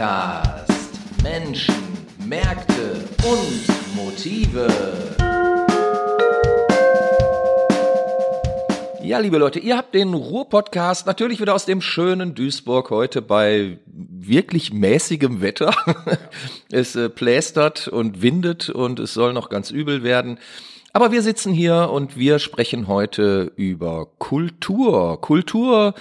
Podcast Menschen, Märkte und Motive. Ja, liebe Leute, ihr habt den Ruhr-Podcast natürlich wieder aus dem schönen Duisburg heute bei wirklich mäßigem Wetter. es äh, plästert und windet und es soll noch ganz übel werden. Aber wir sitzen hier und wir sprechen heute über Kultur. Kultur,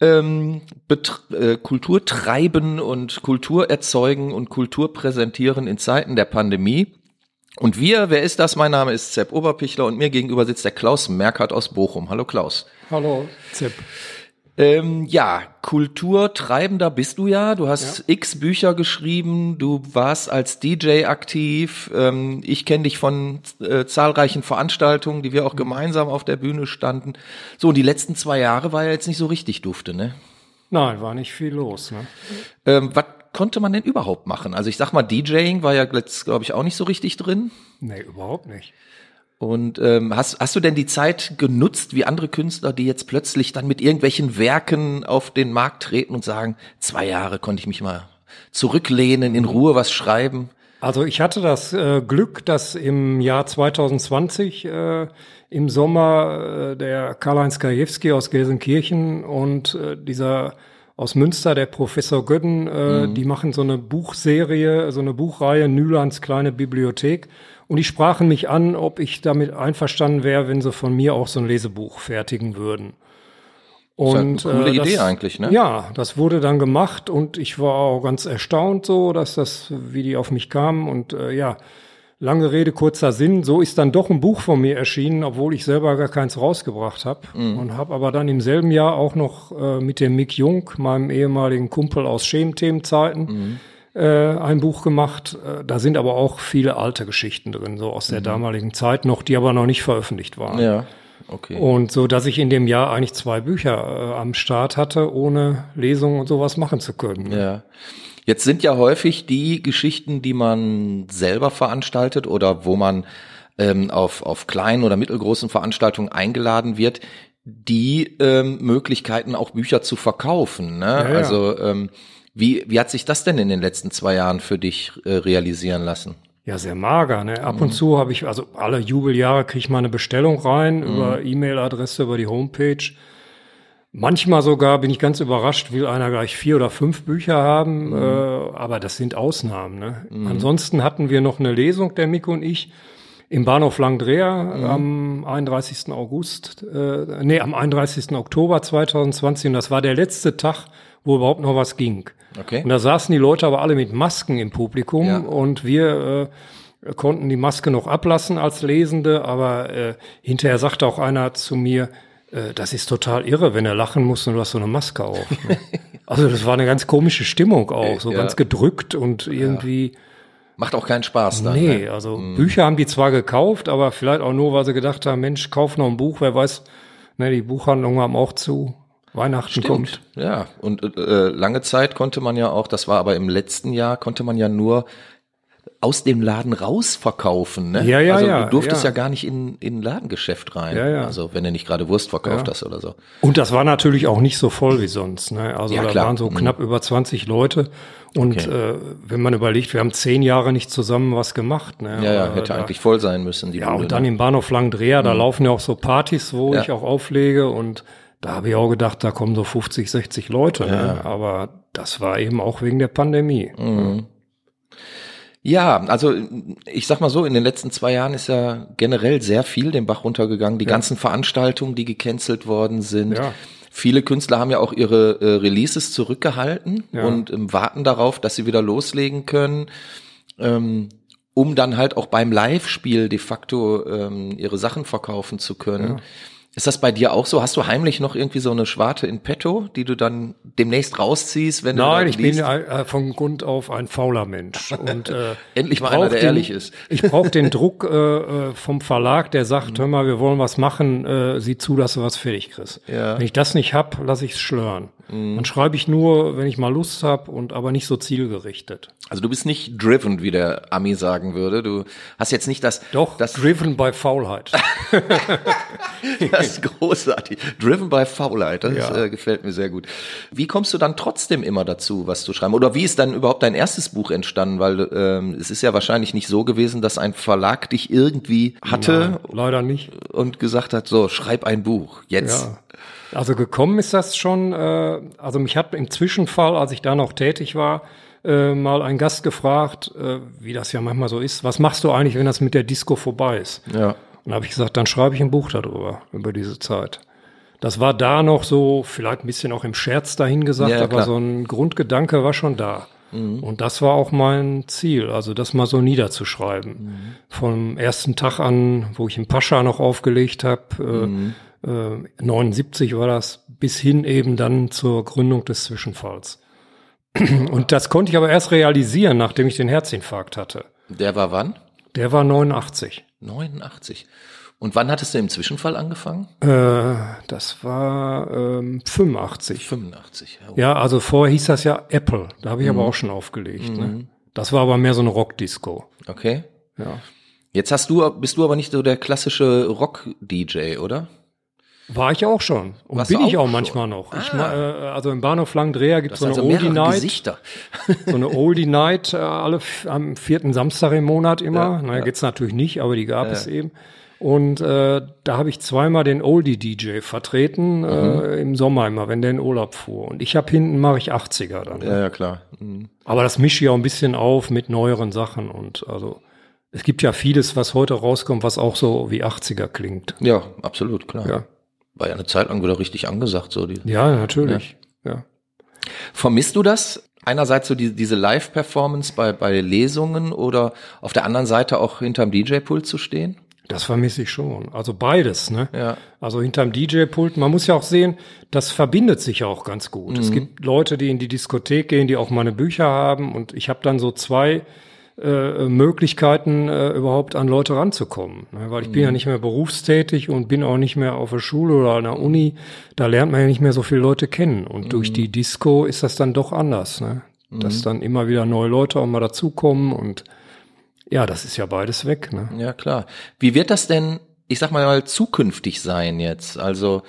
ähm, äh, Kultur treiben und Kultur erzeugen und Kultur präsentieren in Zeiten der Pandemie. Und wir, wer ist das? Mein Name ist Sepp Oberpichler und mir gegenüber sitzt der Klaus Merkert aus Bochum. Hallo Klaus. Hallo Sepp. Ähm, ja, Kulturtreibender bist du ja. Du hast ja. x Bücher geschrieben. Du warst als DJ aktiv. Ähm, ich kenne dich von äh, zahlreichen Veranstaltungen, die wir auch mhm. gemeinsam auf der Bühne standen. So, und die letzten zwei Jahre war ja jetzt nicht so richtig dufte, ne? Nein, war nicht viel los. Ne? Ähm, was konnte man denn überhaupt machen? Also ich sag mal, DJing war ja jetzt, glaube ich, auch nicht so richtig drin. Nee, überhaupt nicht. Und ähm, hast, hast du denn die Zeit genutzt, wie andere Künstler, die jetzt plötzlich dann mit irgendwelchen Werken auf den Markt treten und sagen, zwei Jahre konnte ich mich mal zurücklehnen, in Ruhe was schreiben? Also ich hatte das äh, Glück, dass im Jahr 2020 äh, im Sommer äh, der Karl-Heinz Kajewski aus Gelsenkirchen und äh, dieser aus Münster, der Professor Gödden, äh, mhm. die machen so eine Buchserie, so eine Buchreihe Nülands kleine Bibliothek. Und die sprachen mich an, ob ich damit einverstanden wäre, wenn sie von mir auch so ein Lesebuch fertigen würden. Und, das ist eine coole äh, das, Idee eigentlich, ne? Ja, das wurde dann gemacht und ich war auch ganz erstaunt so, dass das, wie die auf mich kamen und äh, ja, lange Rede, kurzer Sinn, so ist dann doch ein Buch von mir erschienen, obwohl ich selber gar keins rausgebracht habe mhm. und habe aber dann im selben Jahr auch noch äh, mit dem Mick Jung, meinem ehemaligen Kumpel aus Schementhemenzeiten, mhm äh, ein Buch gemacht. Äh, da sind aber auch viele alte Geschichten drin, so aus der mhm. damaligen Zeit noch, die aber noch nicht veröffentlicht waren. Ja. Okay. Und so, dass ich in dem Jahr eigentlich zwei Bücher äh, am Start hatte, ohne Lesungen und sowas machen zu können. Ja. Jetzt sind ja häufig die Geschichten, die man selber veranstaltet oder wo man ähm, auf, auf kleinen oder mittelgroßen Veranstaltungen eingeladen wird, die ähm, Möglichkeiten auch Bücher zu verkaufen. Ne? Ja, ja. Also ähm, wie, wie hat sich das denn in den letzten zwei Jahren für dich äh, realisieren lassen? Ja, sehr mager. Ne? Ab mhm. und zu habe ich, also alle Jubeljahre kriege ich mal eine Bestellung rein mhm. über E-Mail-Adresse, über die Homepage. Manchmal sogar bin ich ganz überrascht, will einer gleich vier oder fünf Bücher haben, mhm. äh, aber das sind Ausnahmen. Ne? Mhm. Ansonsten hatten wir noch eine Lesung, der Mick und ich, im Bahnhof Langdreher mhm. am 31. August, äh, nee, am 31. Oktober 2020 und das war der letzte Tag, wo überhaupt noch was ging. Okay. Und da saßen die Leute aber alle mit Masken im Publikum ja. und wir äh, konnten die Maske noch ablassen als Lesende, aber äh, hinterher sagte auch einer zu mir, äh, das ist total irre, wenn er lachen muss und du hast so eine Maske auf. Ne? also das war eine ganz komische Stimmung auch, so ja. ganz gedrückt und irgendwie. Ja. Macht auch keinen Spaß dann. Nee, ne? also mhm. Bücher haben die zwar gekauft, aber vielleicht auch nur, weil sie gedacht haben, Mensch, kauf noch ein Buch, wer weiß, ne, die Buchhandlungen haben auch zu. Weihnachten Stimmt. kommt. Ja, und äh, lange Zeit konnte man ja auch, das war aber im letzten Jahr, konnte man ja nur aus dem Laden raus verkaufen. Ne? Ja, ja, also ja. Du durftest ja. ja gar nicht in in Ladengeschäft rein. Ja, ja. Also wenn du nicht gerade Wurst verkauft ja. hast oder so. Und das war natürlich auch nicht so voll wie sonst. Ne? Also ja, da klar. waren so mhm. knapp mhm. über 20 Leute. Und okay. äh, wenn man überlegt, wir haben zehn Jahre nicht zusammen was gemacht. Ne? Ja, ja, hätte da, eigentlich voll sein müssen. Die ja, Bude, und dann ne? im Bahnhof Langdreher, mhm. da laufen ja auch so Partys, wo ich auch auflege und da habe ich auch gedacht, da kommen so 50, 60 Leute. Ne? Ja. Ne? Aber das war eben auch wegen der Pandemie. Mhm. Ja, also ich sag mal so, in den letzten zwei Jahren ist ja generell sehr viel den Bach runtergegangen. Die ja. ganzen Veranstaltungen, die gecancelt worden sind. Ja. Viele Künstler haben ja auch ihre äh, Releases zurückgehalten ja. und ähm, warten darauf, dass sie wieder loslegen können, ähm, um dann halt auch beim Live-Spiel de facto ähm, ihre Sachen verkaufen zu können. Ist das bei dir auch so? Hast du heimlich noch irgendwie so eine Schwarte in petto, die du dann demnächst rausziehst, wenn Nein, du ich liest? bin äh, von Grund auf ein fauler Mensch. Und, äh, Endlich mal einer, der den, ehrlich ist. Ich brauche den Druck äh, äh, vom Verlag, der sagt, mhm. hör mal, wir wollen was machen, äh, sieh zu, dass du was fertig kriegst. Ja. Wenn ich das nicht hab, lass ich es schlören. Mhm. Dann schreibe ich nur, wenn ich mal Lust hab und aber nicht so zielgerichtet. Also du bist nicht driven, wie der Ami sagen würde. Du hast jetzt nicht das. Doch, das driven by Faulheit. Das ist großartig. Driven by Faulheit, das Ja. äh, gefällt mir sehr gut. Wie kommst du dann trotzdem immer dazu, was zu schreiben? Oder wie ist dann überhaupt dein erstes Buch entstanden? Weil ähm, es ist ja wahrscheinlich nicht so gewesen, dass ein Verlag dich irgendwie hatte Nein, leider nicht. und gesagt hat, so, schreib ein Buch, jetzt. Ja. Also gekommen ist das schon, äh, also mich hat im Zwischenfall, als ich da noch tätig war, äh, mal ein Gast gefragt, äh, wie das ja manchmal so ist, was machst du eigentlich, wenn das mit der Disco vorbei ist? Ja. Und habe ich gesagt, dann schreibe ich ein Buch darüber, über diese Zeit. Das war da noch so, vielleicht ein bisschen auch im Scherz dahin gesagt, Ja, ja, aber klar. so ein Grundgedanke war schon da. Und das war auch mein Ziel, also das mal so niederzuschreiben. Vom ersten Tag an, wo ich im Pascha noch aufgelegt habe, äh, äh, 79 war das, bis hin eben dann zur Gründung des Zwischenfalls. Und das konnte ich aber erst realisieren, nachdem ich den Herzinfarkt hatte. Der war wann? Der war 89. 89. Und wann hattest du im Zwischenfall angefangen? Äh, das war ähm, 85. 85. Ja. Ja, also vorher hieß das ja Apple. Da habe ich aber auch schon aufgelegt. Ne? Das war aber mehr so eine Rockdisco. Okay. Ja. Jetzt hast du, bist du aber nicht so der klassische Rock-DJ, oder? War ich auch schon. Und Warst bin ich auch auch schon? manchmal noch. Ich Ah. ma, äh, also im Bahnhof Langendreher gibt es so eine also Oldie Night. Gesichter. So eine Oldie Night äh, alle am vierten Samstag im Monat immer. Ja, Na, ja. geht's natürlich nicht, aber die gab es eben. Und äh, da habe ich zweimal den Oldie DJ vertreten Mhm. äh, im Sommer immer, wenn der in Urlaub fuhr. Und ich habe hinten mache ich 80er dann. ne? Ja, ja, klar. Mhm. Aber das mische ich auch ein bisschen auf mit neueren Sachen und also es gibt ja vieles, was heute rauskommt, was auch so wie 80er klingt. Ja, absolut, klar. Ja, War ja eine Zeit lang wieder richtig angesagt, so die. ja natürlich. Ja. Vermisst du das? Einerseits so die, diese Live-Performance bei, bei Lesungen oder auf der anderen Seite auch hinterm DJ-Pult zu stehen? Das vermisse ich schon. Also beides, ne? Ja. Also hinterm DJ-Pult, man muss ja auch sehen, das verbindet sich ja auch ganz gut. Mhm. Es gibt Leute, die in die Diskothek gehen, die auch meine Bücher haben und ich habe dann so zwei äh, Möglichkeiten, äh, überhaupt an Leute ranzukommen. Ne? Weil ich Mhm. bin ja nicht mehr berufstätig und bin auch nicht mehr auf der Schule oder an der Uni. Da lernt man ja nicht mehr so viele Leute kennen. Und Mhm. durch die Disco ist das dann doch anders, ne? Dass dann immer wieder neue Leute auch mal dazukommen und ja, das ist ja beides weg, ne? Ja, klar. Wie wird das denn, ich sag mal, zukünftig sein jetzt? Also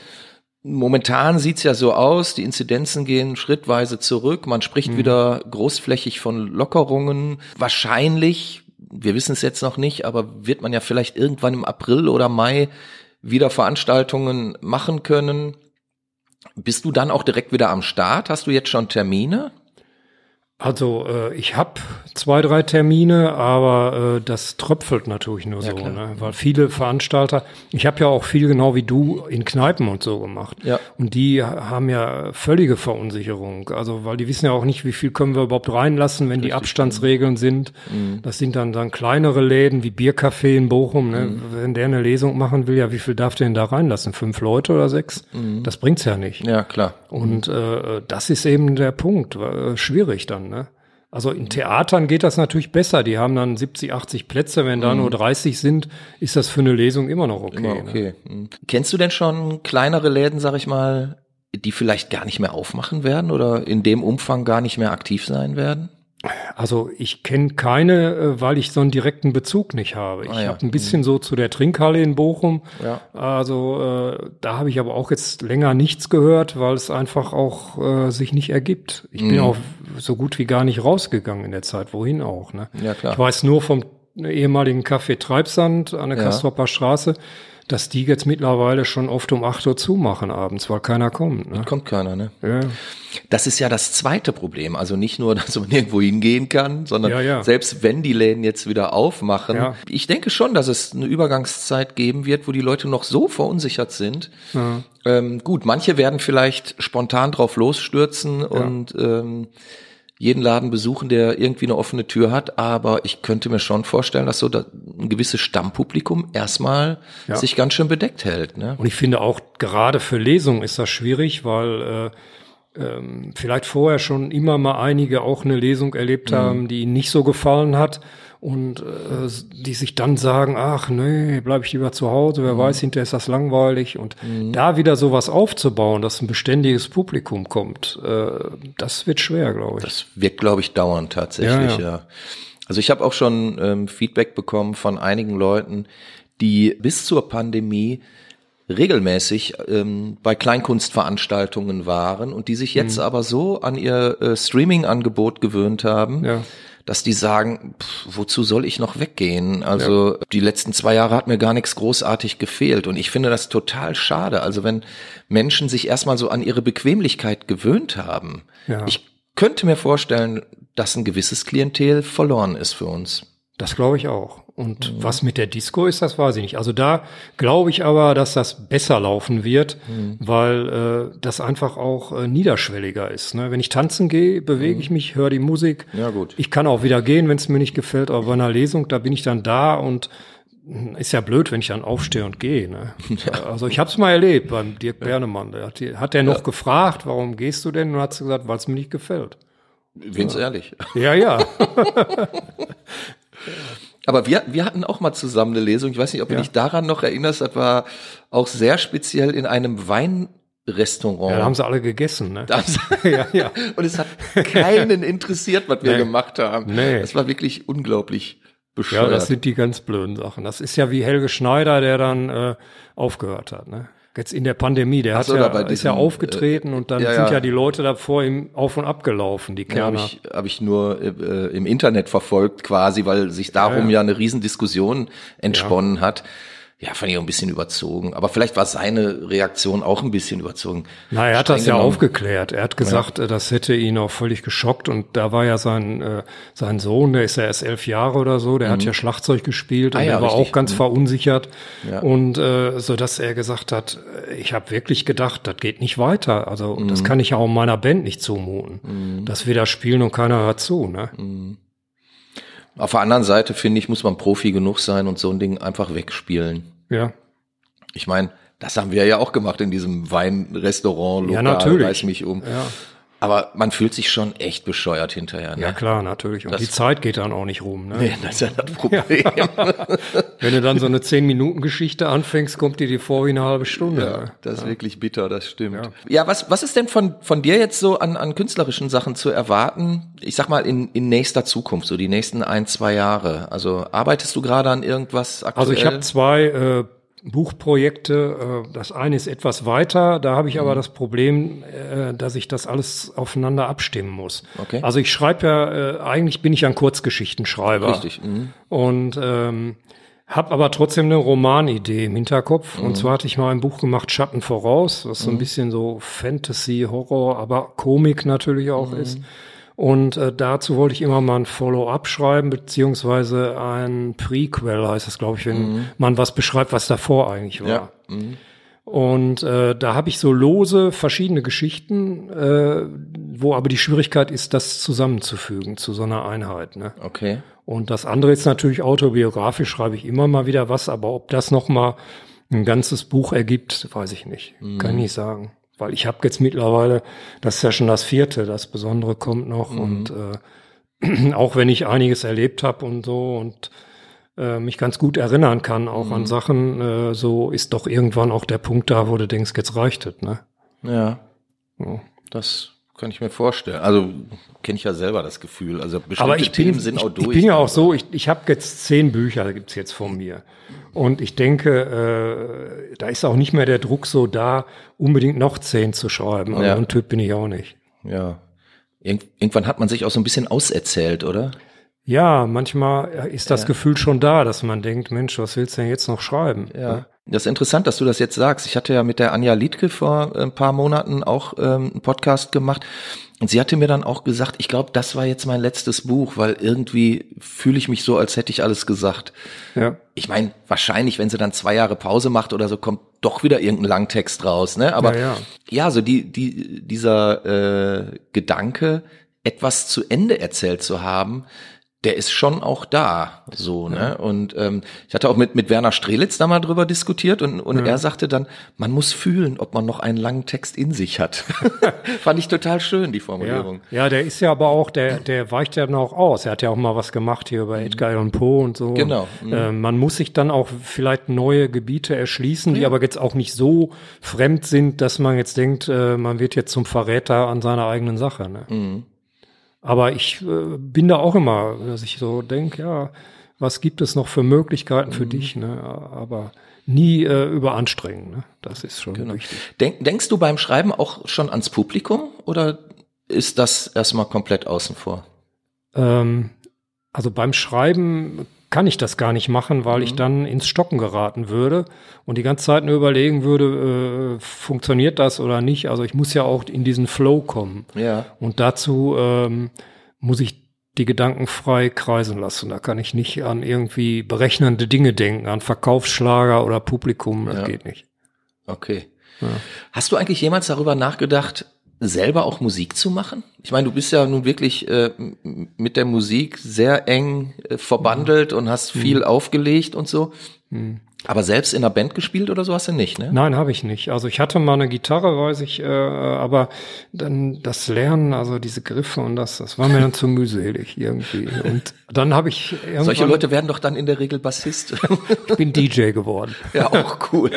momentan sieht's ja so aus, die Inzidenzen gehen schrittweise zurück, man spricht wieder großflächig von Lockerungen. Wahrscheinlich, wir wissen es jetzt noch nicht, aber wird man ja vielleicht irgendwann im April oder Mai wieder Veranstaltungen machen können. Bist du dann auch direkt wieder am Start? Hast du jetzt schon Termine? Also äh, ich habe zwei, drei Termine, aber äh, das tröpfelt natürlich nur so, klar. ne? weil viele Veranstalter, ich habe ja auch viel genau wie du in Kneipen und so gemacht. Ja. Und die haben ja völlige Verunsicherung. Also weil die wissen ja auch nicht, wie viel können wir überhaupt reinlassen, wenn die Abstandsregeln sind. Das sind dann dann kleinere Läden wie Biercafé in Bochum. Ne? Wenn der eine Lesung machen will, ja, wie viel darf der denn da reinlassen? Fünf Leute oder sechs? Das bringt's ja nicht. Ja, klar. Und äh, das ist eben der Punkt, äh, schwierig dann. Ne? Also in Theatern geht das natürlich besser. Die haben dann 70, 80 Plätze. Wenn da nur 30 sind, ist das für eine Lesung immer noch okay. Immer Ne? okay. Mhm. Kennst du denn schon kleinere Läden, sag ich mal, die vielleicht gar nicht mehr aufmachen werden oder in dem Umfang gar nicht mehr aktiv sein werden? Also ich kenne keine, äh, weil ich so einen direkten Bezug nicht habe. Ich Ah, ja. habe ein bisschen so zu der Trinkhalle in Bochum. Ja. Also äh, da habe ich aber auch jetzt länger nichts gehört, weil es einfach auch äh, sich nicht ergibt. Ich Mhm. bin auch so gut wie gar nicht rausgegangen in der Zeit. Wohin auch? Ne? Ja, klar. Ich weiß nur vom ehemaligen Café Treibsand an der Ja. Kastropper Straße, dass die jetzt mittlerweile schon oft um 8 Uhr zumachen abends, weil keiner kommt. Ne? Kommt keiner, ne? Ja. Das ist ja das zweite Problem. Also nicht nur, dass man irgendwo hingehen kann, sondern Ja, ja. selbst wenn die Läden jetzt wieder aufmachen. Ja. Ich denke schon, dass es eine Übergangszeit geben wird, wo die Leute noch so verunsichert sind. Ähm, gut, manche werden vielleicht spontan drauf losstürzen und ähm, jeden Laden besuchen, der irgendwie eine offene Tür hat, aber ich könnte mir schon vorstellen, dass so da ein gewisses Stammpublikum erstmal Ja. sich ganz schön bedeckt hält. Ne? Und ich finde auch gerade für Lesungen ist das schwierig, weil äh, ähm, vielleicht vorher schon immer mal einige auch eine Lesung erlebt haben, die ihnen nicht so gefallen hat und äh, die sich dann sagen, ach nee, bleib ich lieber zu Hause, wer weiß, hinterher ist das langweilig und da wieder sowas aufzubauen, dass ein beständiges Publikum kommt, äh, das wird schwer, glaube ich. Das wird, glaube ich, dauern tatsächlich, Ja, ja. ja. Also ich habe auch schon ähm, Feedback bekommen von einigen Leuten, die bis zur Pandemie regelmäßig ähm, bei Kleinkunstveranstaltungen waren und die sich jetzt Mhm. aber so an ihr äh, Streaming-Angebot gewöhnt haben, Ja. Dass die sagen, pff, wozu soll ich noch weggehen? Also die letzten zwei Jahre hat mir gar nichts großartig gefehlt und ich finde das total schade. Also wenn Menschen sich erstmal so an ihre Bequemlichkeit gewöhnt haben, Ja. ich könnte mir vorstellen, dass ein gewisses Klientel verloren ist für uns. Das glaube ich auch. Und was mit der Disco ist, das weiß ich nicht. Also da glaube ich aber, dass das besser laufen wird, weil äh, das einfach auch äh, niederschwelliger ist. Ne? Wenn ich tanzen gehe, bewege ich mich, höre die Musik. Ja, gut. Ich kann auch wieder gehen, wenn es mir nicht gefällt, aber bei einer Lesung, da bin ich dann da und hm, ist ja blöd, wenn ich dann aufstehe und gehe. Ne? Also ich habe es mal erlebt beim Dirk Bernemann. Der hat, hat der noch gefragt, warum gehst du denn? Und hat sie gesagt, weil es mir nicht gefällt. Wen's ehrlich. Ja, ja. Aber wir, wir hatten auch mal zusammen eine Lesung. Ich weiß nicht, ob du Ja. dich daran noch erinnerst. Das war auch sehr speziell in einem Weinrestaurant. ja da haben sie alle gegessen. Ne? Ja, ja. Und es hat keinen interessiert, was wir Nee. gemacht haben. Nee. Das war wirklich unglaublich Ja, bescheuert. das sind die ganz blöden Sachen. Das ist ja wie Helge Schneider, der dann äh, aufgehört hat. Ne? Jetzt in der Pandemie, der so, ja, da bei ist ja diesem, aufgetreten und dann ja, sind ja. ja die Leute davor ihm auf und ab gelaufen, die ja, habe ich, hab ich nur äh, im Internet verfolgt quasi, weil sich darum ja, Ja, ja. eine Riesendiskussion entsponnen hat. Ja, fand ich auch ein bisschen überzogen. Aber vielleicht war seine Reaktion auch ein bisschen überzogen. Na, er hat das Streng ja genommen. aufgeklärt. Er hat gesagt, äh, das hätte ihn auch völlig geschockt. Und da war ja sein, äh, sein Sohn, der ist ja erst elf Jahre oder so, der hat ja Schlagzeug gespielt und Mhm. Ah ja, der war richtig. auch ganz verunsichert. Ja. Und äh, so dass er gesagt hat, äh, ich habe wirklich gedacht, das geht nicht weiter. Also Mhm. das kann ich auch meiner Band nicht zumuten, dass wir da spielen und keiner hört zu. Ne? Auf der anderen Seite, finde ich, muss man Profi genug sein und so ein Ding einfach wegspielen. Ja. Ich meine, das haben wir ja auch gemacht in diesem Weinrestaurant, Ja, Lokal, natürlich. reiß mich um. Ja. Aber man fühlt sich schon echt bescheuert hinterher. Ne? Ja, klar, natürlich. Und Das- die Zeit geht dann auch nicht rum. Ne? Nee, das ist ja das Problem. Wenn du dann so eine 10-Minuten-Geschichte anfängst, kommt dir die vor wie eine halbe Stunde. Ja, das ist wirklich bitter, das stimmt. Ja, was, was ist denn von, von dir jetzt so an, an künstlerischen Sachen zu erwarten? Ich sag mal in, in nächster Zukunft, so die nächsten ein, zwei Jahre. Also arbeitest du gerade an irgendwas aktuell? Also ich habe zwei äh, Buchprojekte. Äh, das eine ist etwas weiter. Da habe ich Mhm. aber das Problem, äh, dass ich das alles aufeinander abstimmen muss. Okay. Also ich schreibe ja, äh, eigentlich bin ich ein Kurzgeschichtenschreiber. Richtig. Mhm. Und ähm, habe aber trotzdem eine Romanidee im Hinterkopf. Mhm. Und zwar hatte ich mal ein Buch gemacht, Schatten voraus, was so ein bisschen so Fantasy, Horror, aber Komik natürlich auch Mhm. ist. Und äh, dazu wollte ich immer mal ein Follow-up schreiben, beziehungsweise ein Prequel heißt das, glaube ich, wenn man was beschreibt, was davor eigentlich war. Mhm. Ja. Mhm. Und äh, da habe ich so lose verschiedene Geschichten, äh, wo aber die Schwierigkeit ist, das zusammenzufügen zu so einer Einheit. Ne? Okay. Und das andere ist natürlich autobiografisch, schreibe ich immer mal wieder was, aber ob das nochmal ein ganzes Buch ergibt, weiß ich nicht. Kann ich nicht sagen. Weil ich habe jetzt mittlerweile, das ist ja schon das vierte, das Besondere kommt noch. Und äh, auch wenn ich einiges erlebt habe und so und äh, mich ganz gut erinnern kann, auch an Sachen, äh, so ist doch irgendwann auch der Punkt da, wo du denkst, jetzt reicht es. Ne? Ja. Ja. Das kann ich mir vorstellen. Also kenne ich ja selber das Gefühl. Also bestimmte Aber ich bin, Themen sind ich, auch durch. ich bin ja auch so, ich, ich habe jetzt zehn Bücher, gibt's jetzt von mir. Und ich denke, äh, da ist auch nicht mehr der Druck so da, unbedingt noch zehn zu schreiben. Aber Ja. so ein Typ bin ich auch nicht. Ja. Irgend, irgendwann hat man sich auch so ein bisschen auserzählt, oder? Ja, manchmal ist das Gefühl schon da, dass man denkt, Mensch, was willst du denn jetzt noch schreiben? Ja. Das ist interessant, dass du das jetzt sagst. Ich hatte ja mit der Anja Liedke vor ein paar Monaten auch ähm, einen Podcast gemacht. Und sie hatte mir dann auch gesagt, ich glaube, das war jetzt mein letztes Buch, weil irgendwie fühle ich mich so, als hätte ich alles gesagt. Ja. Ich meine, wahrscheinlich, wenn sie dann zwei Jahre Pause macht oder so, kommt doch wieder irgendein Langtext raus, ne? Aber Ja, ja, ja. so die, die, dieser äh, Gedanke, etwas zu Ende erzählt zu haben, der ist schon auch da, so, ne? Und ähm, ich hatte auch mit mit Werner Strelitz da mal drüber diskutiert und und er sagte dann, man muss fühlen, ob man noch einen langen Text in sich hat. Fand ich total schön die Ja. Formulierung. ja, der ist ja aber auch, der, der weicht ja noch aus. Er hat ja auch mal was gemacht hier bei Edgar Allan Poe und so. Genau. Und, äh, man muss sich dann auch vielleicht neue Gebiete erschließen, die aber jetzt auch nicht so fremd sind, dass man jetzt denkt, äh, man wird jetzt zum Verräter an seiner eigenen Sache. Ne? Mhm. Aber ich äh, bin da auch immer, dass ich so denke, ja, was gibt es noch für Möglichkeiten für mhm. dich, ne? aber nie äh, überanstrengen. Ne? Das ist schon genau. wichtig. Denk, denkst du beim Schreiben auch schon ans Publikum oder ist das erstmal komplett außen vor? Ähm, also beim Schreiben kann ich das gar nicht machen, weil mhm. ich dann ins Stocken geraten würde und die ganze Zeit nur überlegen würde, äh, funktioniert das oder nicht. Also ich muss ja auch in diesen Flow kommen. Ja. Und dazu ähm, muss ich die Gedanken frei kreisen lassen. Da kann ich nicht an irgendwie berechnende Dinge denken, an Verkaufsschlager oder Publikum. Das ja. geht nicht. Okay. Ja. Hast du eigentlich jemals darüber nachgedacht, selber auch Musik zu machen? Ich meine, du bist ja nun wirklich äh, mit der Musik sehr eng äh, verbandelt mhm. und hast viel mhm. aufgelegt und so. Mhm. Aber selbst in einer Band gespielt oder so hast du nicht, ne? Nein, habe ich nicht. Also ich hatte mal eine Gitarre, weiß ich, äh, aber dann das Lernen, also diese Griffe und das, das war mir dann zu mühselig irgendwie. Und dann habe ich irgendwann Solche Leute werden doch dann in der Regel Bassist. ich bin DJ geworden. Ja, auch cool.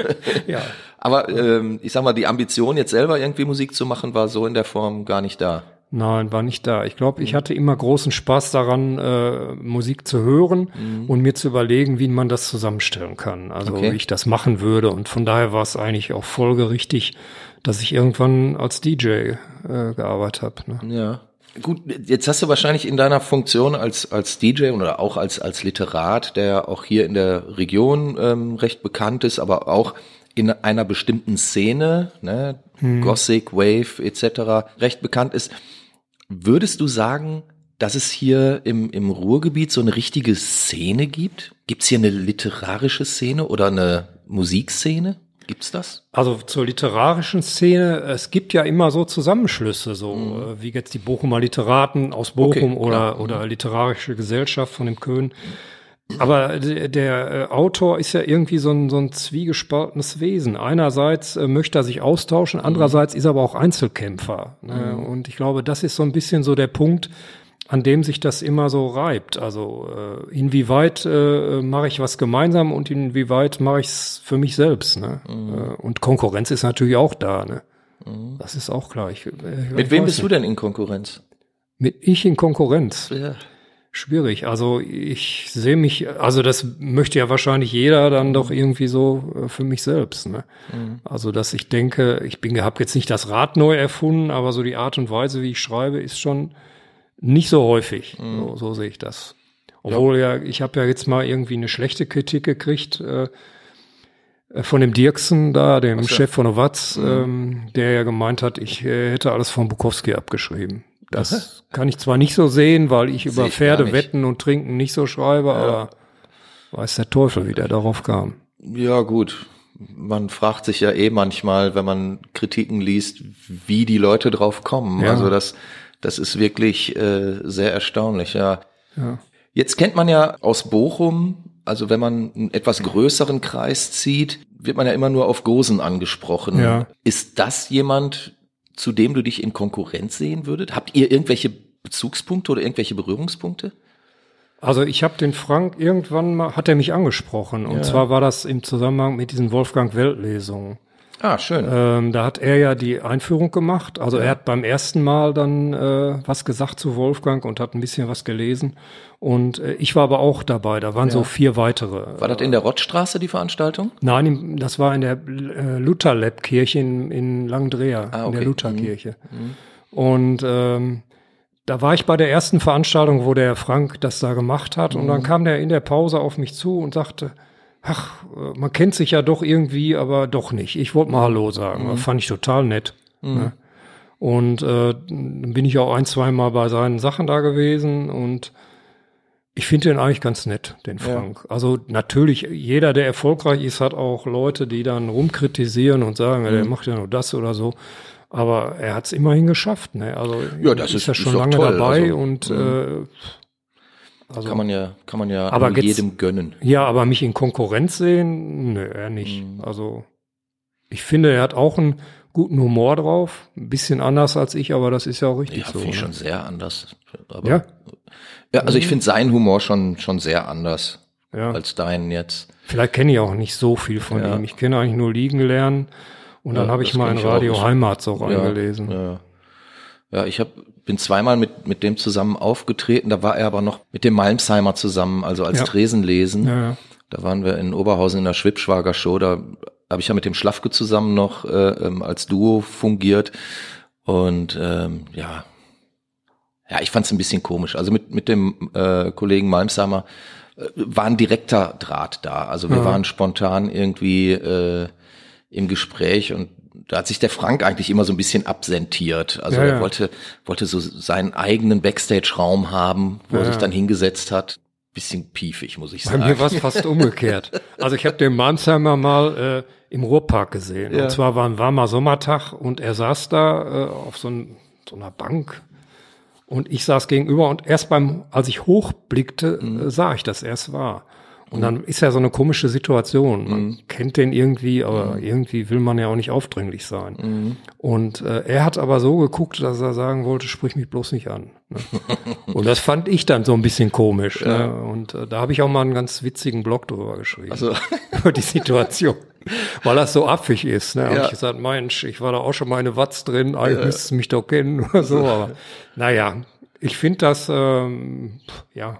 ja. Aber ähm, ich sag mal, die Ambition jetzt selber irgendwie Musik zu machen, war so in der Form gar nicht da. Nein, war nicht da. Ich glaube, ich mhm. hatte immer großen Spaß daran, äh, Musik zu hören mhm. und mir zu überlegen, wie man das zusammenstellen kann. Also okay. wie ich das machen würde. Und von daher war es eigentlich auch folgerichtig, dass ich irgendwann als DJ äh, gearbeitet habe. Ne? Ja. Gut, jetzt hast du wahrscheinlich in deiner Funktion als, als DJ oder auch als, als Literat, der auch hier in der Region ähm, recht bekannt ist, aber auch in einer bestimmten Szene, ne, hm. Gothic, Wave etc. recht bekannt ist, Würdest du sagen, dass es hier im, im Ruhrgebiet so eine richtige Szene gibt? Gibt es hier eine literarische Szene oder eine Musikszene? Gibt's das? Also zur literarischen Szene, es gibt ja immer so Zusammenschlüsse, so mhm. Äh, wie jetzt die Bochumer Literaten aus Bochum okay, oder, oder mhm. literarische Gesellschaft von dem Köln. Aber der, der äh, Autor ist ja irgendwie so ein, so ein zwiegespaltenes Wesen. Einerseits äh, möchte er sich austauschen, andererseits ist er aber auch Einzelkämpfer. Ne? Mhm. Und ich glaube, das ist so ein bisschen so der Punkt, an dem sich das immer so reibt. Also äh, inwieweit äh, mache ich was gemeinsam und inwieweit mache ich es für mich selbst. Ne? Mhm. Äh, und Konkurrenz ist natürlich auch da. Ne? Mhm. Das ist auch klar. Ich, ich Mit wem bist nicht. du denn in Konkurrenz? Mit ich in Konkurrenz. Ja schwierig. Also ich sehe mich, also das möchte ja wahrscheinlich jeder dann doch irgendwie so äh, für mich selbst. Ne? Mhm. Also dass ich denke, ich bin, habe jetzt nicht das Rad neu erfunden, aber so die Art und Weise, wie ich schreibe, ist schon nicht so häufig. Mhm. So, so sehe ich das. Obwohl ja, ja ich habe ja jetzt mal irgendwie eine schlechte Kritik gekriegt. Äh, äh von dem Dirksen da, dem so. Chef von Owatz, mhm. ähm, der ja gemeint hat, ich äh, hätte alles von Bukowski abgeschrieben. Das kann ich zwar nicht so sehen, weil ich über ich Pferde wetten und trinken nicht so schreibe, ja. aber weiß der Teufel, wie der darauf kam. Ja, gut. Man fragt sich ja eh manchmal, wenn man Kritiken liest, wie die Leute drauf kommen. Ja. Also das, das ist wirklich äh, sehr erstaunlich, ja. ja. Jetzt kennt man ja aus Bochum, also wenn man einen etwas größeren Kreis zieht, wird man ja immer nur auf Gosen angesprochen. Ja. Ist das jemand, zu dem du dich in Konkurrenz sehen würdet? Habt ihr irgendwelche Bezugspunkte oder irgendwelche Berührungspunkte? Also ich habe den Frank irgendwann mal, hat er mich angesprochen. Und ja. zwar war das im Zusammenhang mit diesen Wolfgang Weltlesungen. Ah, schön. Ähm, da hat er ja die Einführung gemacht. Also ja. er hat beim ersten Mal dann äh, was gesagt zu Wolfgang und hat ein bisschen was gelesen. Und äh, ich war aber auch dabei. Da waren ja. so vier weitere. War das in der Rottstraße, die Veranstaltung? Nein, das war in der äh, Lutherlab-Kirche in, in Langendreher, ah, okay. in der Lutherkirche. Mhm. mhm. Und ähm, da war ich bei der ersten Veranstaltung, wo der Frank das da gemacht hat. Mhm. Und dann mhm. kam der in der Pause auf mich zu und sagte, ach, äh, man kennt sich ja doch irgendwie, aber doch nicht. Ich wollte mal Hallo sagen. Mhm. Fand ich total nett. Mhm. Ne? Und äh, dann bin ich auch ein, zwei Mal bei seinen Sachen da gewesen und ich finde den eigentlich ganz nett, den Frank. Ja. Also natürlich, jeder, der erfolgreich ist, hat auch Leute, die dann rumkritisieren und sagen, mhm. der macht ja nur das oder so. Aber er hat es immerhin geschafft. Ne? Also ja, das ist, ist ja schon lange toll. dabei also, und mhm. äh, also, kann man ja, kann man ja aber jedem gönnen. Ja, aber mich in Konkurrenz sehen, nö, er nicht. Mhm. Also ich finde, er hat auch einen guten Humor drauf, ein bisschen anders als ich, aber das ist ja auch richtig ja, so. Ja, finde ich ne? schon sehr anders. Aber, ja? ja, also ich finde seinen Humor schon schon sehr anders ja. als deinen jetzt. Vielleicht kenne ich auch nicht so viel von ja. ihm. Ich kenne eigentlich nur liegen lernen und dann habe ich mal in Radio Heimat so reingelesen. Ja, ja. ja ich habe bin zweimal mit, mit dem zusammen aufgetreten. Da war er aber noch mit dem Malmsheimer zusammen, also als Ja. Tresenlesen. Ja, ja. Da waren wir in Oberhausen in der Schwibschwager Show. Da habe ich ja mit dem Schlafke zusammen noch äh, ähm, als Duo fungiert. Und ähm, ja, ja, ich fand es ein bisschen komisch. Also mit, mit dem äh, Kollegen Malmsheimer äh, war ein direkter Draht da. Also wir waren spontan irgendwie äh, im Gespräch und da hat sich der Frank eigentlich immer so ein bisschen absentiert. Also Ja, er ja. wollte, wollte so seinen eigenen Backstage-Raum haben, wo er Ja, sich ja. dann hingesetzt hat. Bisschen piefig, muss ich Bei sagen. mir war es fast umgekehrt. Also ich habe den Malmsheimer mal äh, im Ruhrpark gesehen. Ja. Und zwar war ein warmer Sommertag und er saß da äh, auf so, ein, so einer Bank und ich saß gegenüber und erst beim, als ich hochblickte, Mhm. äh, sah ich, dass er es war. Und dann ist ja so eine komische Situation. Man Mhm. kennt den irgendwie, aber irgendwie will man ja auch nicht aufdringlich sein. Mhm. Und äh, er hat aber so geguckt, dass er sagen wollte, sprich mich bloß nicht an. Ne? Und das fand ich dann so ein bisschen komisch. Ne? Und äh, da habe ich auch mal einen ganz witzigen Blog drüber geschrieben. Also, über die Situation. Weil das so affig ist. Ne? Hab Ja. ich gesagt, Mensch, ich war da auch schon mal in eine Watz drin, eigentlich müsstest du mich doch kennen oder so. Aber naja, ich finde das, ähm, ja.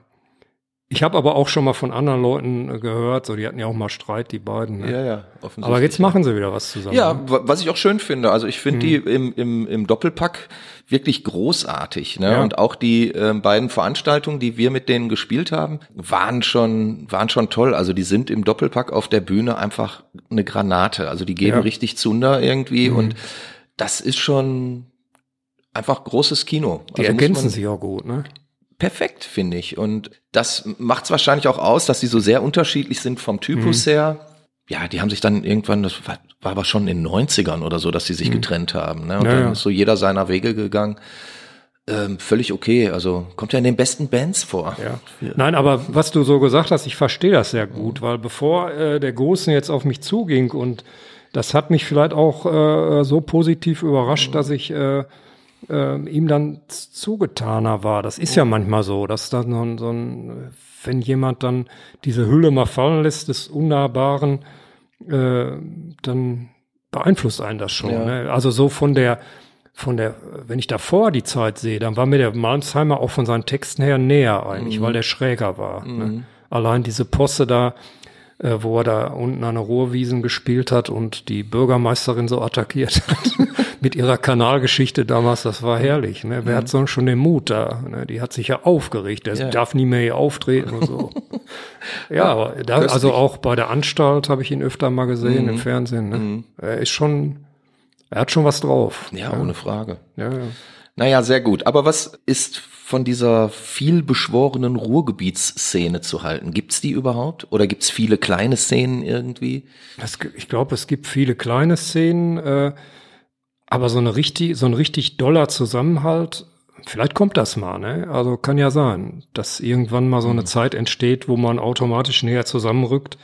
Ich habe aber auch schon mal von anderen Leuten äh, gehört, so die hatten ja auch mal Streit, die beiden. Ne? ja, ja, offensichtlich. aber jetzt machen sie wieder was zusammen. Ja, ne? wa- was ich auch schön finde. Also ich finde die im, im, im Doppelpack wirklich großartig. Ne? Ja. Und auch die ähm, beiden Veranstaltungen, die wir mit denen gespielt haben, waren schon, waren schon toll. Also die sind im Doppelpack auf der Bühne einfach eine Granate. Also die geben Ja. richtig Zunder irgendwie Mhm. und das ist schon einfach großes Kino. Die Also ergänzen sich auch gut, ne? Perfekt, finde ich. Und das macht es wahrscheinlich auch aus, dass sie so sehr unterschiedlich sind vom Typus Mhm. her. Ja, die haben sich dann irgendwann, das war, war aber schon in den 90ern oder so, dass sie sich getrennt haben. Ne? Und Mhm. Ja, dann ja. ist so jeder seiner Wege gegangen. Ähm, völlig okay. Also kommt ja in den besten Bands vor. Ja. Nein, aber was du so gesagt hast, ich verstehe das sehr gut, weil bevor äh, der Großen jetzt auf mich zuging und das hat mich vielleicht auch äh, so positiv überrascht, dass ich äh, äh, ihm dann zugetaner war. Das ist ja manchmal so, dass dann so ein, wenn jemand dann diese Hülle mal fallen lässt des Unnahbaren, äh, dann beeinflusst einen das schon. Ja. Ne? Also so von der von der, wenn ich davor die Zeit sehe, dann war mir der Malmsheimer auch von seinen Texten her näher eigentlich, weil der schräger war. Ne? Allein diese Posse da, äh, wo er da unten an der Ruhrwiesen gespielt hat und die Bürgermeisterin so attackiert hat mit ihrer Kanalgeschichte damals, das war herrlich. Ne? Wer hat sonst schon den Mut da? Ne? Die hat sich ja aufgeregt, der Ja. darf nie mehr hier auftreten und so. ja, aber da, also auch bei der Anstalt habe ich ihn öfter mal gesehen im Fernsehen. Ne? Er ist schon, er hat schon was drauf. Ja, ohne Frage. Ja, ja. Naja, sehr gut. Aber was ist von dieser viel beschworenen Ruhrgebietsszene zu halten? Gibt's die überhaupt? Oder gibt's viele kleine Szenen irgendwie? Das, ich glaube, es gibt viele kleine Szenen, äh, aber so eine richtig, so ein richtig doller Zusammenhalt, vielleicht kommt das mal, ne? Also kann ja sein, dass irgendwann mal so eine Zeit entsteht, wo man automatisch näher zusammenrückt,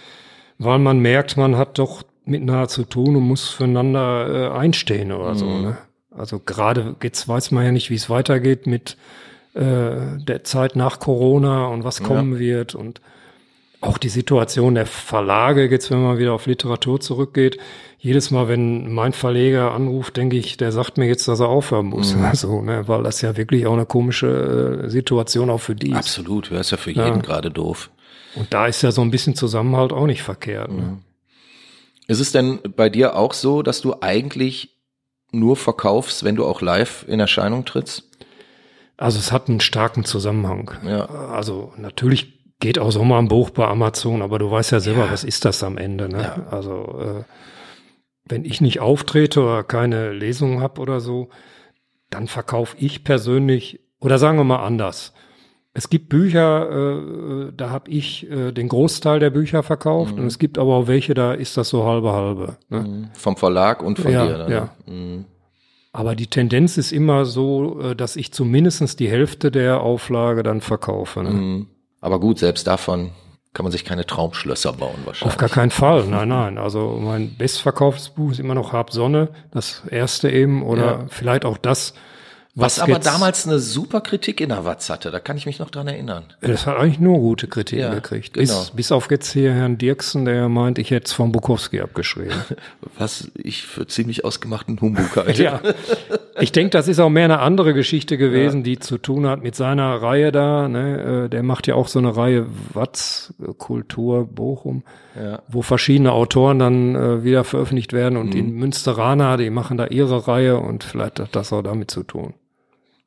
weil man merkt, man hat doch miteinander zu tun und muss füreinander äh, einstehen oder so, ne? Also gerade jetzt weiß man ja nicht, wie es weitergeht mit äh, der Zeit nach Corona und was kommen wird und auch die Situation der Verlage, jetzt wenn man wieder auf Literatur zurückgeht, jedes Mal, wenn mein Verleger anruft, denke ich, der sagt mir jetzt, dass er aufhören muss oder so, ne? weil das ja wirklich auch eine komische äh, Situation auch für die ist. Absolut, ja, ist ja für jeden gerade doof. Und da ist ja so ein bisschen Zusammenhalt auch nicht verkehrt. Ne? Ist es denn bei dir auch so, dass du eigentlich nur verkaufst, wenn du auch live in Erscheinung trittst? Also es hat einen starken Zusammenhang. Ja. Also natürlich geht auch so mal ein Buch bei Amazon, aber du weißt ja selber, Ja. was ist das am Ende? Ne? Ja. Also äh, wenn ich nicht auftrete oder keine Lesung habe oder so, dann verkaufe ich persönlich, oder sagen wir mal anders. Es gibt Bücher, äh, da habe ich äh, den Großteil der Bücher verkauft Mhm. und es gibt aber auch welche, da ist das so halbe halbe. Ne? Vom Verlag und von Ja, dir dann. ja. Mhm. Aber die Tendenz ist immer so, äh, dass ich zumindestens die Hälfte der Auflage dann verkaufe. Ne? Mhm. Aber gut, selbst davon kann man sich keine Traumschlösser bauen wahrscheinlich. Auf gar keinen Fall, nein, nein. Also mein bestverkauftes Buch ist immer noch Hab Sonne, das erste eben, oder Ja. vielleicht auch das, Was, Was aber damals eine super Kritik in der Watz hatte, da kann ich mich noch dran erinnern. Das hat eigentlich nur gute Kritiken Ja, gekriegt. genau. Bis, bis auf jetzt hier Herrn Dirksen, der meint, ich hätte es von Bukowski abgeschrieben. Was ich für ziemlich ausgemachten Humbug halte. ja. Ich denke, das ist auch mehr eine andere Geschichte gewesen, die zu tun hat mit seiner Reihe da. Ne? Äh, Der macht ja auch so eine Reihe Watz, äh, Kultur, Bochum, Ja. wo verschiedene Autoren dann äh, wieder veröffentlicht werden. Und die Münsteraner, die machen da ihre Reihe und vielleicht hat das auch damit zu tun.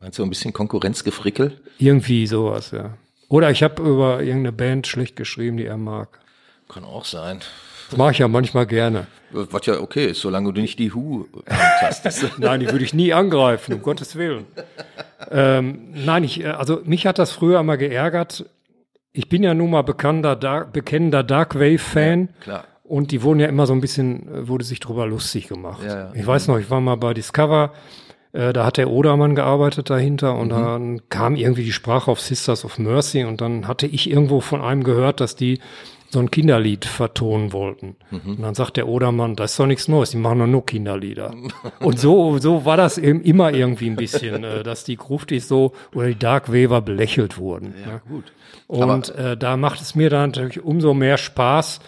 Meinst du ein bisschen Konkurrenzgefrickel? Irgendwie sowas, ja. Oder ich habe über irgendeine Band schlecht geschrieben, die er mag. Kann auch sein. Das mache ich ja manchmal gerne. Was ja okay ist, solange du nicht die Hu antastest. Nein, die würde ich nie angreifen, um Gottes Willen. Ähm, nein, ich, äh, also mich hat das früher immer geärgert. Ich bin ja nun mal bekannter, Dark, bekennender Dark Wave-Fan. Klar. Und die wurden ja immer so ein bisschen, äh, wurde sich drüber lustig gemacht. Ja, ja. Ich weiß noch, ich war mal bei Discover, äh, da hat der Odermann gearbeitet dahinter Mhm. und dann kam irgendwie die Sprache auf Sisters of Mercy und dann hatte ich irgendwo von einem gehört, dass die so ein Kinderlied vertonen wollten. Mhm. Und dann sagt der Odermann, das ist doch nichts Neues, die machen doch nur Kinderlieder. und so, so war das eben immer irgendwie ein bisschen, äh, dass die Gruftis so oder die Dark Waver belächelt wurden. Ja, Gut. und äh, da macht es mir dann natürlich umso mehr Spaß,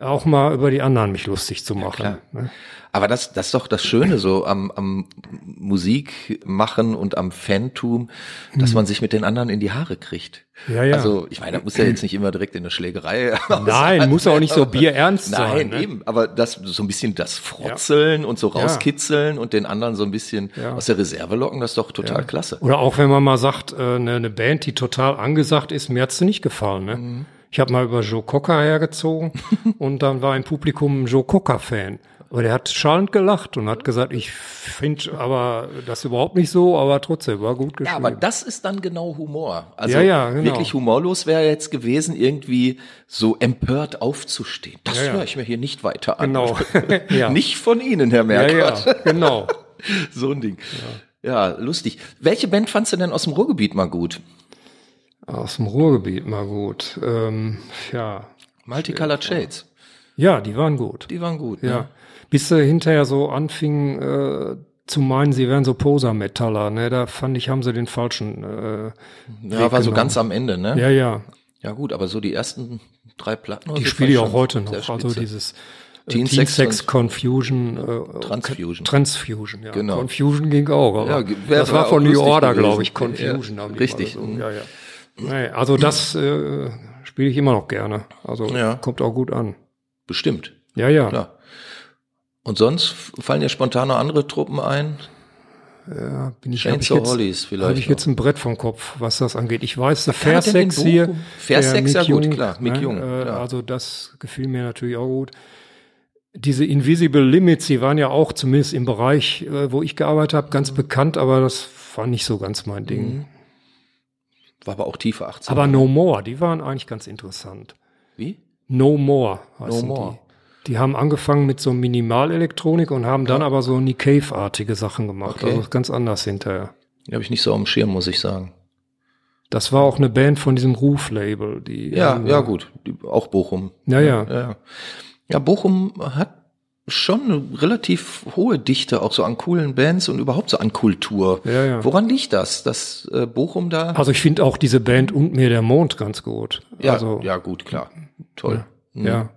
auch mal über die anderen mich lustig zu machen. ne? Aber das, das ist doch das Schöne so am, am Musik machen und am Fantum, dass man sich mit den anderen in die Haare kriegt. Ja, ja. Also, ich meine, das muss ja jetzt nicht immer direkt in eine Schlägerei. Nein, muss auch nicht so bierernst Nein, sein. Ne? eben. Aber das, so ein bisschen das Frotzeln und so rauskitzeln und den anderen so ein bisschen Ja. aus der Reserve locken, das ist doch total klasse. Oder auch wenn man mal sagt, äh, eine, eine Band, die total angesagt ist, mir hat's nicht gefallen. Ne? Mhm. Ich habe mal über Joe Cocker hergezogen und dann war im Publikum ein Joe Cocker-Fan. Aber der hat schallend gelacht und hat gesagt, ich finde aber das überhaupt nicht so, aber trotzdem war gut Ja, geschrieben. aber das ist dann genau Humor. Also Ja, ja, genau. wirklich humorlos wäre jetzt gewesen, irgendwie so empört aufzustehen. Das Ja, ja. höre ich mir hier nicht weiter an. Genau. Ja. Nicht von Ihnen, Herr ja, ja, genau. So ein Ding. Ja. lustig. Welche Band fandst du denn aus dem Ruhrgebiet mal gut? Aus dem Ruhrgebiet mal gut. Ähm, ja. Multicolored Shades. ja, die waren gut. Die waren gut. Ja. Ne? Bis sie hinterher so anfingen äh, zu meinen, sie wären so Poser-Metaller. Ne? Da fand ich, haben sie den falschen. Äh, Ja, war so genommen. ganz am Ende, ne? ja, ja. Ja gut, aber so die ersten drei Platten. oder Die so spiele ich auch heute noch. Also dieses äh, Teen Teen, Sex Sex, Confusion. Äh, Transfusion. Transfusion, ja. Genau. Confusion ging auch, aber Ja, das war von New Order, glaube ich. Confusion Ja, richtig. mal Mhm. So. Ja, ja. Nee, also das äh, spiele ich immer noch gerne. Also Ja. kommt auch gut an. Bestimmt, Ja, ja. klar. Und sonst fallen dir spontan noch andere Truppen ein? ja bin ich, hab ich Hollies vielleicht. Habe ich jetzt ein Brett vom Kopf, was das angeht. Ich weiß, Fairsex hier. Fairsex, ja gut, klar, Mick ne, Jung, Äh, klar. Also das gefiel mir natürlich auch gut. Diese Invisible Limits, die waren ja auch zumindest im Bereich, äh, wo ich gearbeitet habe, ganz Mhm. bekannt, aber das war nicht so ganz mein Ding. War aber auch tiefe 18. Aber No More, die waren eigentlich ganz interessant. Wie? No More heißen No More. die. Die haben angefangen mit so Minimalelektronik und haben dann aber so Nick Cave-artige Sachen gemacht. Okay. Also ganz anders hinterher. Die habe ich nicht so am Schirm, muss ich sagen. Das war auch eine Band von diesem Ruf-Label. Die Ja, ja gut. Die, auch Bochum. Ja, ja. ja. Ja, Bochum hat schon eine relativ hohe Dichte auch so an coolen Bands und überhaupt so an Kultur. Ja, ja. Woran liegt das, dass äh, Bochum da? Also ich finde auch diese Band und mir der Mond ganz gut. ja, also, ja, gut, klar. Toll. ja.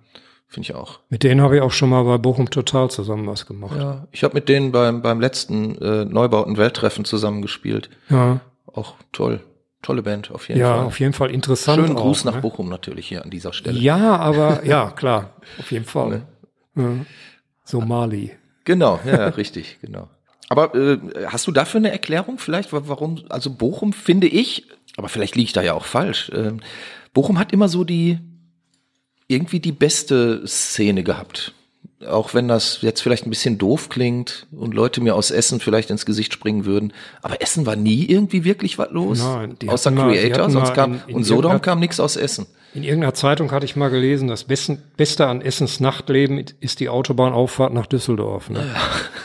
Finde ich auch. Mit denen habe ich auch schon mal bei Bochum Total zusammen was gemacht. Ja, ich habe mit denen beim, beim letzten äh, Neubauten Welttreffen zusammengespielt. Ja, Auch toll. Tolle Band, auf jeden ja Fall. auf jeden Fall interessant. Schönen Gruß auch, nach ne? Bochum natürlich hier an dieser Stelle. Ja, aber ja, klar, auf jeden Fall. Ne? Ja. So Mali. Genau, ja, ja, richtig, genau. Aber äh, hast du dafür eine Erklärung vielleicht, wa- warum, also Bochum finde ich, aber vielleicht liege ich da ja auch falsch, ähm, Bochum hat immer so die, irgendwie die beste Szene gehabt. Auch wenn das jetzt vielleicht ein bisschen doof klingt und Leute mir aus Essen vielleicht ins Gesicht springen würden. Aber Essen war nie irgendwie wirklich was los. Nein, Außer mal- Creator, hatten sonst mal kam, in- in und Sodom kam nichts aus Essen. In irgendeiner Zeitung hatte ich mal gelesen, das Beste an Essens Nachtleben ist die Autobahnauffahrt nach Düsseldorf. Ne?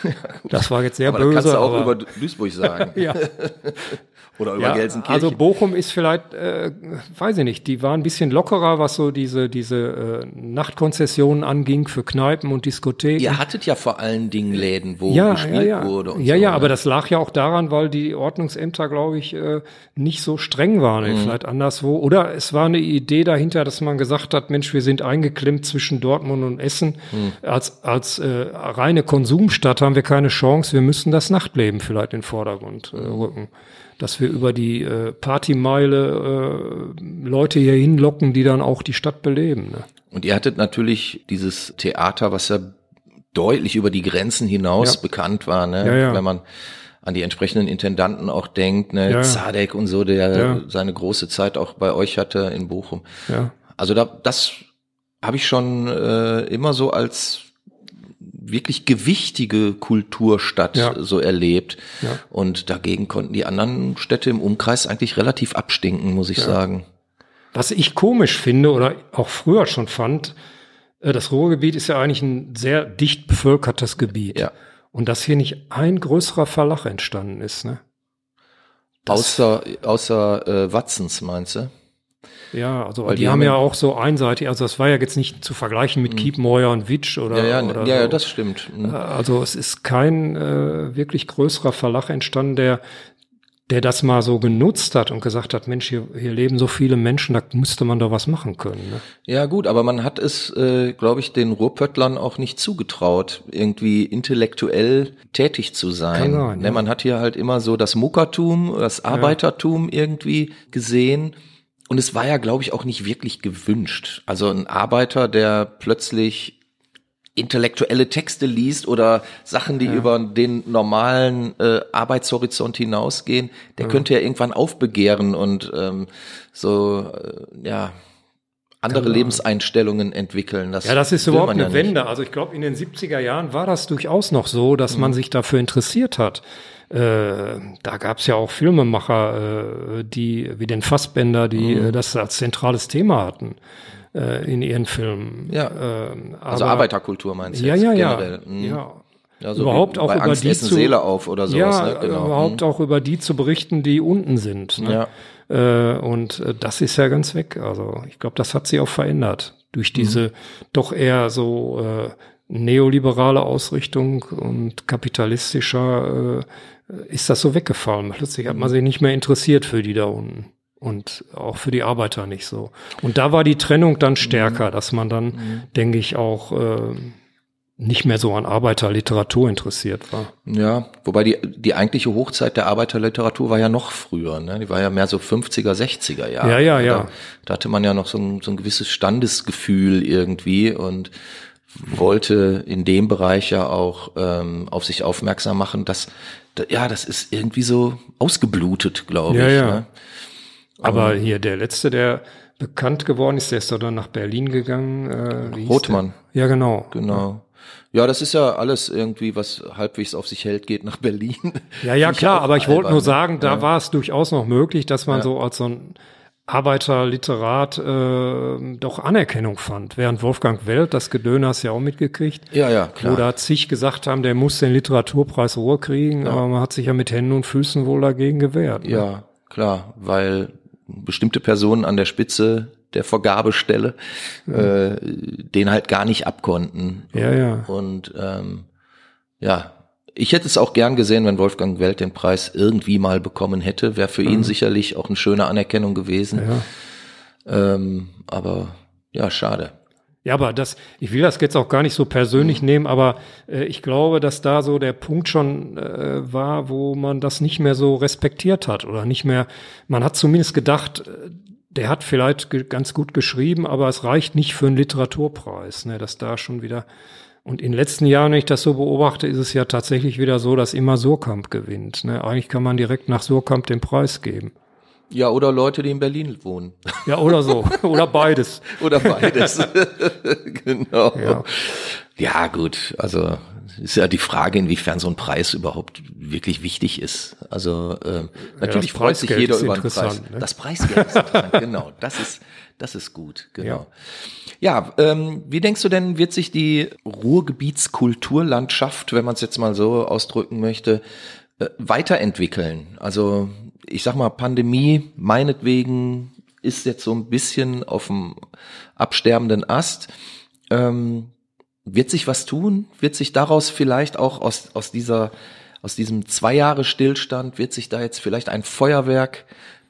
Ja. das war jetzt sehr aber böse. Das kannst du auch über Duisburg sagen. ja. Oder über ja, Gelsenkirchen. Also Bochum ist vielleicht, äh, weiß ich nicht, die waren ein bisschen lockerer, was so diese, diese äh, Nachtkonzessionen anging für Kneipen und Diskotheken. Ihr hattet ja vor allen Dingen Läden, wo ja, gespielt ja, ja. wurde. Und ja, so, ja, ne? aber das lag ja auch daran, weil die Ordnungsämter, glaube ich, äh, nicht so streng waren, Mhm. vielleicht anderswo. Oder es war eine Idee dahinter, dass man gesagt hat, Mensch, wir sind eingeklemmt zwischen Dortmund und Essen. Mhm. Als, als äh, reine Konsumstadt haben wir keine Chance. Wir müssen das Nachtleben vielleicht in den Vordergrund äh, rücken. Dass wir über die äh, Partymeile äh, Leute hier hinlocken, die dann auch die Stadt beleben. Ne? Und ihr hattet natürlich dieses Theater, was ja deutlich über die Grenzen hinaus Ja. bekannt war, ne? Ja, ja. wenn man an die entsprechenden Intendanten auch denkt, ne? Ja. Zadek und so, der seine große Zeit auch bei euch hatte in Bochum. Ja. Also da, das habe ich schon äh, immer so als wirklich gewichtige Kulturstadt Ja. so erlebt. Ja. Und dagegen konnten die anderen Städte im Umkreis eigentlich relativ abstinken, muss ich sagen. Was ich komisch finde oder auch früher schon fand, äh, das Ruhrgebiet ist ja eigentlich ein sehr dicht bevölkertes Gebiet. Ja. Und dass hier nicht ein größerer Verlag entstanden ist, ne? Das- Außer, außer äh, Watzens, meinst du? Ja, also Weil die, die haben haben ja ja- auch so einseitig, also das war ja jetzt nicht zu vergleichen mit Kiepenheuer und Witsch oder, Ja, ja, oder ja, ja, so. das stimmt. Mhm. Also es ist kein äh, wirklich größerer Verlag entstanden, der, der das mal so genutzt hat und gesagt hat, Mensch, hier, hier leben so viele Menschen, da müsste man doch was machen können. Ne? Ja gut, aber man hat es, äh, glaube ich, den Ruhrpöttlern auch nicht zugetraut, irgendwie intellektuell tätig zu sein. Kann sein, ne, ja. Man hat hier halt immer so das Muckertum, das Arbeitertum irgendwie gesehen. Und es war ja, glaube ich, auch nicht wirklich gewünscht. Also ein Arbeiter, der plötzlich intellektuelle Texte liest oder Sachen, die über den normalen äh, Arbeitshorizont hinausgehen, der könnte ja irgendwann aufbegehren und ähm, so äh, ja andere Lebenseinstellungen entwickeln. Das Ja, das ist überhaupt ja eine nicht. Wende. Also ich glaube, in den 70er Jahren war das durchaus noch so, dass Mhm. man sich dafür interessiert hat. Äh, da gab es ja auch Filmemacher, äh, die wie den Fassbender, die Mhm. äh, das als zentrales Thema hatten äh, in ihren Filmen. Ja. Ähm, Also Arbeiterkultur meinst du Ja, jetzt ja, generell? ja. Mhm. ja. Ja, so überhaupt auch über Angst die essen zu- Seele auf oder sowas. ja, ne? genau. überhaupt auch über die zu berichten, die unten sind. Ne? Äh, und äh, das ist ja ganz weg. Also ich glaube, das hat sie auch verändert durch Mhm. diese doch eher so äh, neoliberale Ausrichtung und kapitalistischer äh, ist das so weggefallen. Plötzlich Mhm. hat man sich nicht mehr interessiert für die da unten. Und auch für die Arbeiter nicht so. Und da war die Trennung Mhm. dann stärker, dass man dann, denke ich, auch äh, nicht mehr so an Arbeiterliteratur interessiert war. Ja, wobei die, die eigentliche Hochzeit der Arbeiterliteratur war ja noch früher, ne? Die war ja mehr so 50er, 60er Jahre. Ja, ja, ja. Da, da hatte man ja noch so ein, so ein gewisses Standesgefühl irgendwie und wollte in dem Bereich ja auch ähm, auf sich aufmerksam machen, dass da- ja, das ist irgendwie so ausgeblutet, glaube Ja, ich. ja. Ne? Aber hier der letzte, der bekannt geworden ist, der ist doch dann nach Berlin gegangen. Äh, Rothmann. Ja, genau. Genau. Ja, das ist ja alles irgendwie, was halbweise auf sich hält, geht nach Berlin. Ja, ja, klar, aber ich wollte nur sagen, da Ja. war es durchaus noch möglich, dass man Ja. so als so ein Arbeiterliterat äh, doch Anerkennung fand. Während Wolfgang Welt, das Gedöner hast du ja auch mitgekriegt, Ja, ja, klar. da zig gesagt haben, der muss den Literaturpreis Ruhr kriegen, aber man hat sich ja mit Händen und Füßen wohl dagegen gewehrt. Ne? Ja, klar, weil bestimmte Personen an der Spitze der Vergabestelle äh, den halt gar nicht abkonnten. Ja, ja. Und ähm, ja, ich hätte es auch gern gesehen, wenn Wolfgang Welt den Preis irgendwie mal bekommen hätte. Wäre für ihn sicherlich auch eine schöne Anerkennung gewesen. Ja. Ähm, aber ja, schade. Ja, aber das, ich will das jetzt auch gar nicht so persönlich nehmen, aber äh, ich glaube, dass da so der Punkt schon äh, war, wo man das nicht mehr so respektiert hat oder nicht mehr, man hat zumindest gedacht, äh, der hat vielleicht ganz gut geschrieben, aber es reicht nicht für einen Literaturpreis, ne, dass da schon wieder, und in den letzten Jahren, wenn ich das so beobachte, ist es ja tatsächlich wieder so, dass immer Surkamp gewinnt. Ne? Eigentlich kann man direkt nach Surkamp den Preis geben. Ja, oder Leute, die in Berlin wohnen. Ja, oder so. oder beides. Oder beides. genau. Ja. Ja, gut, also ist ja die Frage, inwiefern so ein Preis überhaupt wirklich wichtig ist. Also äh, natürlich ja, freut sich jeder über einen Preis. Ne? Das Preisgeld ist genau. Das ist, das ist gut, genau. Ja, ja ähm, wie denkst du denn, wird sich die Ruhrgebietskulturlandschaft, wenn man es jetzt mal so ausdrücken möchte, äh, weiterentwickeln? Also ich sag mal, Pandemie meinetwegen ist jetzt so ein bisschen auf dem absterbenden Ast. Ähm, wird sich was tun? Wird sich daraus vielleicht auch aus, aus dieser, aus diesem zwei Jahre Stillstand, wird sich da jetzt vielleicht ein Feuerwerk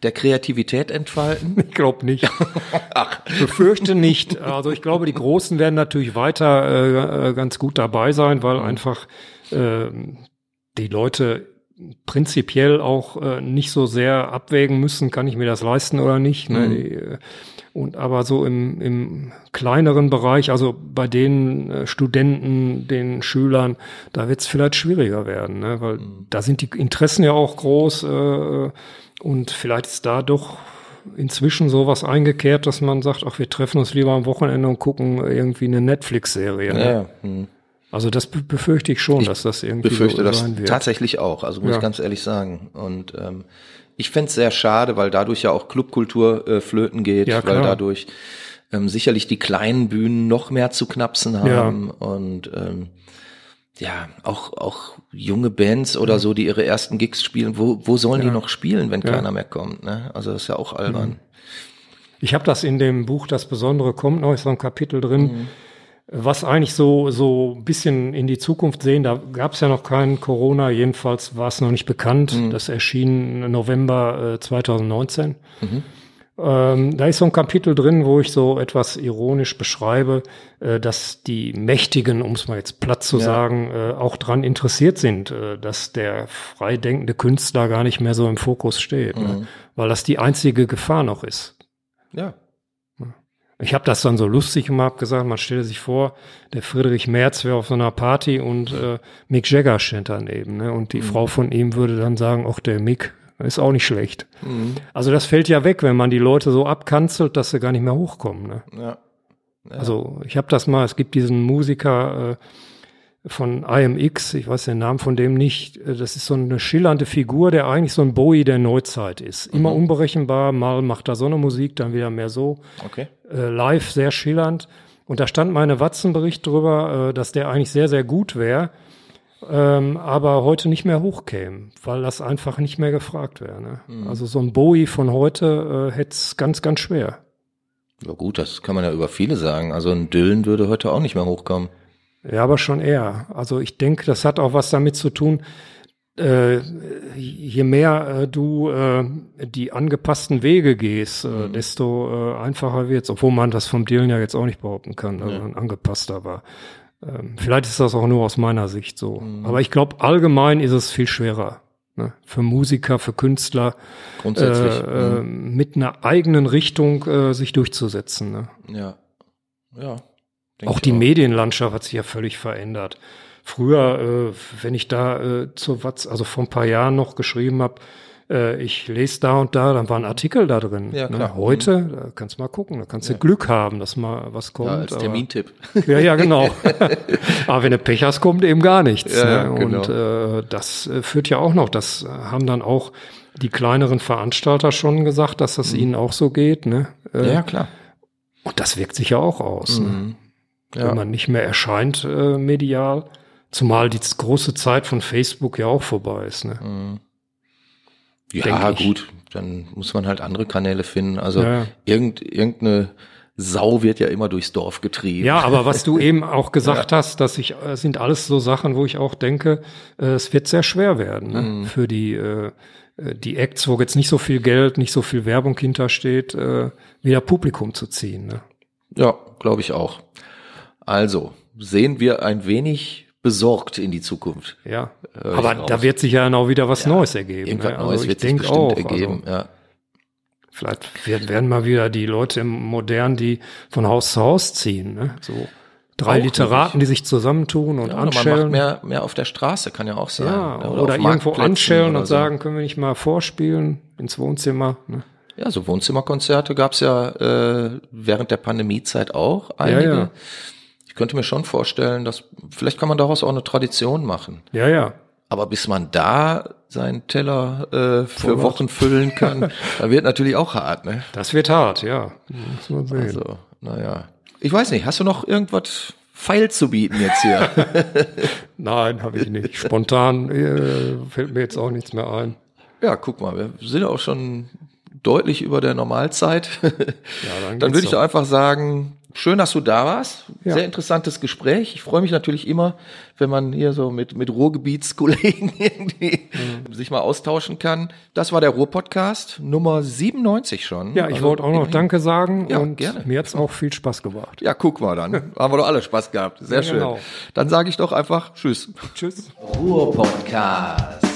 der Kreativität entfalten? Ich glaube nicht. Ach. Ich befürchte nicht. Also ich glaube, die Großen werden natürlich weiter äh, ganz gut dabei sein, weil einfach äh, die Leute prinzipiell auch äh, nicht so sehr abwägen müssen, kann ich mir das leisten oder nicht. Ne? Mhm. Äh, und aber so im, im kleineren Bereich, also bei den äh, Studenten, den Schülern, da wird es vielleicht schwieriger werden, ne? weil mhm. da sind die Interessen ja auch groß äh, und vielleicht ist da doch inzwischen sowas eingekehrt, dass man sagt, ach, wir treffen uns lieber am Wochenende und gucken irgendwie eine Netflix-Serie. Ne? Ja. Mhm. Also das befürchte ich schon, ich dass das irgendwie befürchte so sein das wird. tatsächlich auch. Also muss ja. ich ganz ehrlich sagen. Und ähm, ich fände sehr schade, weil dadurch ja auch Clubkultur äh, flöten geht, ja, weil dadurch ähm, sicherlich die kleinen Bühnen noch mehr zu knapsen haben ja. und ähm, ja, auch, auch junge Bands oder so, die ihre ersten Gigs spielen, wo, wo sollen ja. die noch spielen, wenn keiner mehr kommt? Ne? Also das ist ja auch albern. Mhm. Ich habe das in dem Buch Das Besondere kommt noch, ist so ein Kapitel drin, mhm was eigentlich so so ein bisschen in die Zukunft sehen. Da gab es ja noch keinen Corona, jedenfalls war es noch nicht bekannt. Mhm. Das erschien November äh, 2019. Mhm. Ähm, da ist so ein Kapitel drin, wo ich so etwas ironisch beschreibe, äh, dass die Mächtigen, um es mal jetzt platt zu ja. sagen, äh, auch dran interessiert sind, äh, dass der freidenkende Künstler gar nicht mehr so im Fokus steht, ne? mhm. ne? weil das die einzige Gefahr noch ist. Ja, ich habe das dann so lustig gemacht, gesagt, man stelle sich vor, der Friedrich Merz wäre auf so einer Party und äh, Mick Jagger steht daneben. Ne? Und die mhm. Frau von ihm würde dann sagen, auch der Mick ist auch nicht schlecht. Mhm. Also das fällt ja weg, wenn man die Leute so abkanzelt, dass sie gar nicht mehr hochkommen. Ne? Ja. ja. Also ich habe das mal, es gibt diesen Musiker, äh, von IMX, ich weiß den Namen von dem nicht, äh, das ist so eine schillernde Figur, der eigentlich so ein Bowie der Neuzeit ist. Immer mhm. unberechenbar, mal macht er so eine Musik, dann wieder mehr so. Okay. Äh, live sehr schillernd. Und da stand meine Watzenbericht drüber, äh, dass der eigentlich sehr, sehr gut wäre, ähm, aber heute nicht mehr hochkäme, weil das einfach nicht mehr gefragt wäre. Ne? Mhm. Also so ein Bowie von heute äh, hätte es ganz, ganz schwer. Ja gut, das kann man ja über viele sagen. Also ein Dylan würde heute auch nicht mehr hochkommen. Ja, aber schon eher. Also ich denke, das hat auch was damit zu tun, äh, je mehr äh, du äh, die angepassten Wege gehst, äh, mhm. desto äh, einfacher wird's. Obwohl man das vom Dylan ja jetzt auch nicht behaupten kann, dass man angepasster war. Ähm, vielleicht ist das auch nur aus meiner Sicht so. Mhm. Aber ich glaube, allgemein ist es viel schwerer. Ne? Für Musiker, für Künstler, Grundsätzlich, äh, mhm. mit einer eigenen Richtung sich durchzusetzen. Ne? Ja, ja. Auch die auch. Medienlandschaft hat sich ja völlig verändert. Früher, äh, wenn ich da äh, zu was, also vor ein paar Jahren noch geschrieben habe, äh, ich lese da und da, dann war ein Artikel da drin. Ja, ne? klar. Ne? Heute, mhm. da kannst du mal gucken, da kannst du Glück haben, dass mal was kommt. Ja, als Termintipp. Ja, ja, genau. aber wenn du Pech hast, kommt eben gar nichts. Ja, ne? genau. Und äh, das äh, führt ja auch noch, das haben dann auch die kleineren Veranstalter schon gesagt, dass das mhm. ihnen auch so geht. Ne? Äh, ja, klar. Und das wirkt sich ja auch aus. Ne? Mhm. Ne? Ja. wenn man nicht mehr erscheint äh, medial. Zumal die große Zeit von Facebook ja auch vorbei ist. Ne? Mhm. Ja, gut, dann muss man halt andere Kanäle finden. Also ja. irgend, irgendeine Sau wird ja immer durchs Dorf getrieben. Ja, aber was du eben auch gesagt ja. hast, das ich, äh, sind alles so Sachen, wo ich auch denke, äh, es wird sehr schwer werden ne? mhm. für die äh, die Acts, wo jetzt nicht so viel Geld, nicht so viel Werbung hintersteht, wieder Publikum zu ziehen. Ne? Ja, glaube ich auch. Also sehen wir ein wenig besorgt in die Zukunft. Ja, aber da wird sich ja noch wieder was ja, Neues ergeben. Irgendwas ne? also Neues wird sich bestimmt auch, ergeben. Also, ja. Vielleicht werden mal wieder die Leute im Modern, die von Haus zu Haus ziehen. Ne? So drei auch Literaten, nicht. die sich zusammentun und ja, anschellen. Man macht mehr, mehr auf der Straße, kann ja auch sein. Ja, oder, oder irgendwo anschellen und so. sagen, können wir nicht mal vorspielen ins Wohnzimmer. Ne? Ja, so Wohnzimmerkonzerte gab's ja äh, während der Pandemiezeit auch einige. Ja, ja ich könnte mir schon vorstellen, dass vielleicht kann man daraus auch eine Tradition machen. Ja, ja. Aber bis man da seinen Teller äh, für Wochen füllen kann, da wird natürlich auch hart, ne? Das wird hart, ja. Muss man sehen. Also, naja. Ich weiß nicht, hast du noch irgendwas feil zu bieten jetzt hier? Nein, habe ich nicht. Spontan äh, fällt mir jetzt auch nichts mehr ein. ja, guck mal, wir sind auch schon deutlich über der Normalzeit. Ja, Dann geht's würde ich doch einfach sagen, schön, dass du da warst. Ja. Sehr interessantes Gespräch. Ich freue mich natürlich immer, wenn man hier so mit, mit Ruhrgebietskollegen irgendwie Mhm. sich mal austauschen kann. Das war der Ruhr-Podcast, Nummer 97 schon. Ja, ich Also wollte auch noch immerhin. Danke sagen Ja, und gerne. mir hat's auch viel Spaß gemacht. Ja, guck mal dann. Haben wir doch alle Spaß gehabt. Sehr Ja, schön. genau. Dann sage ich doch einfach Tschüss. Tschüss. Ruhr-Podcast.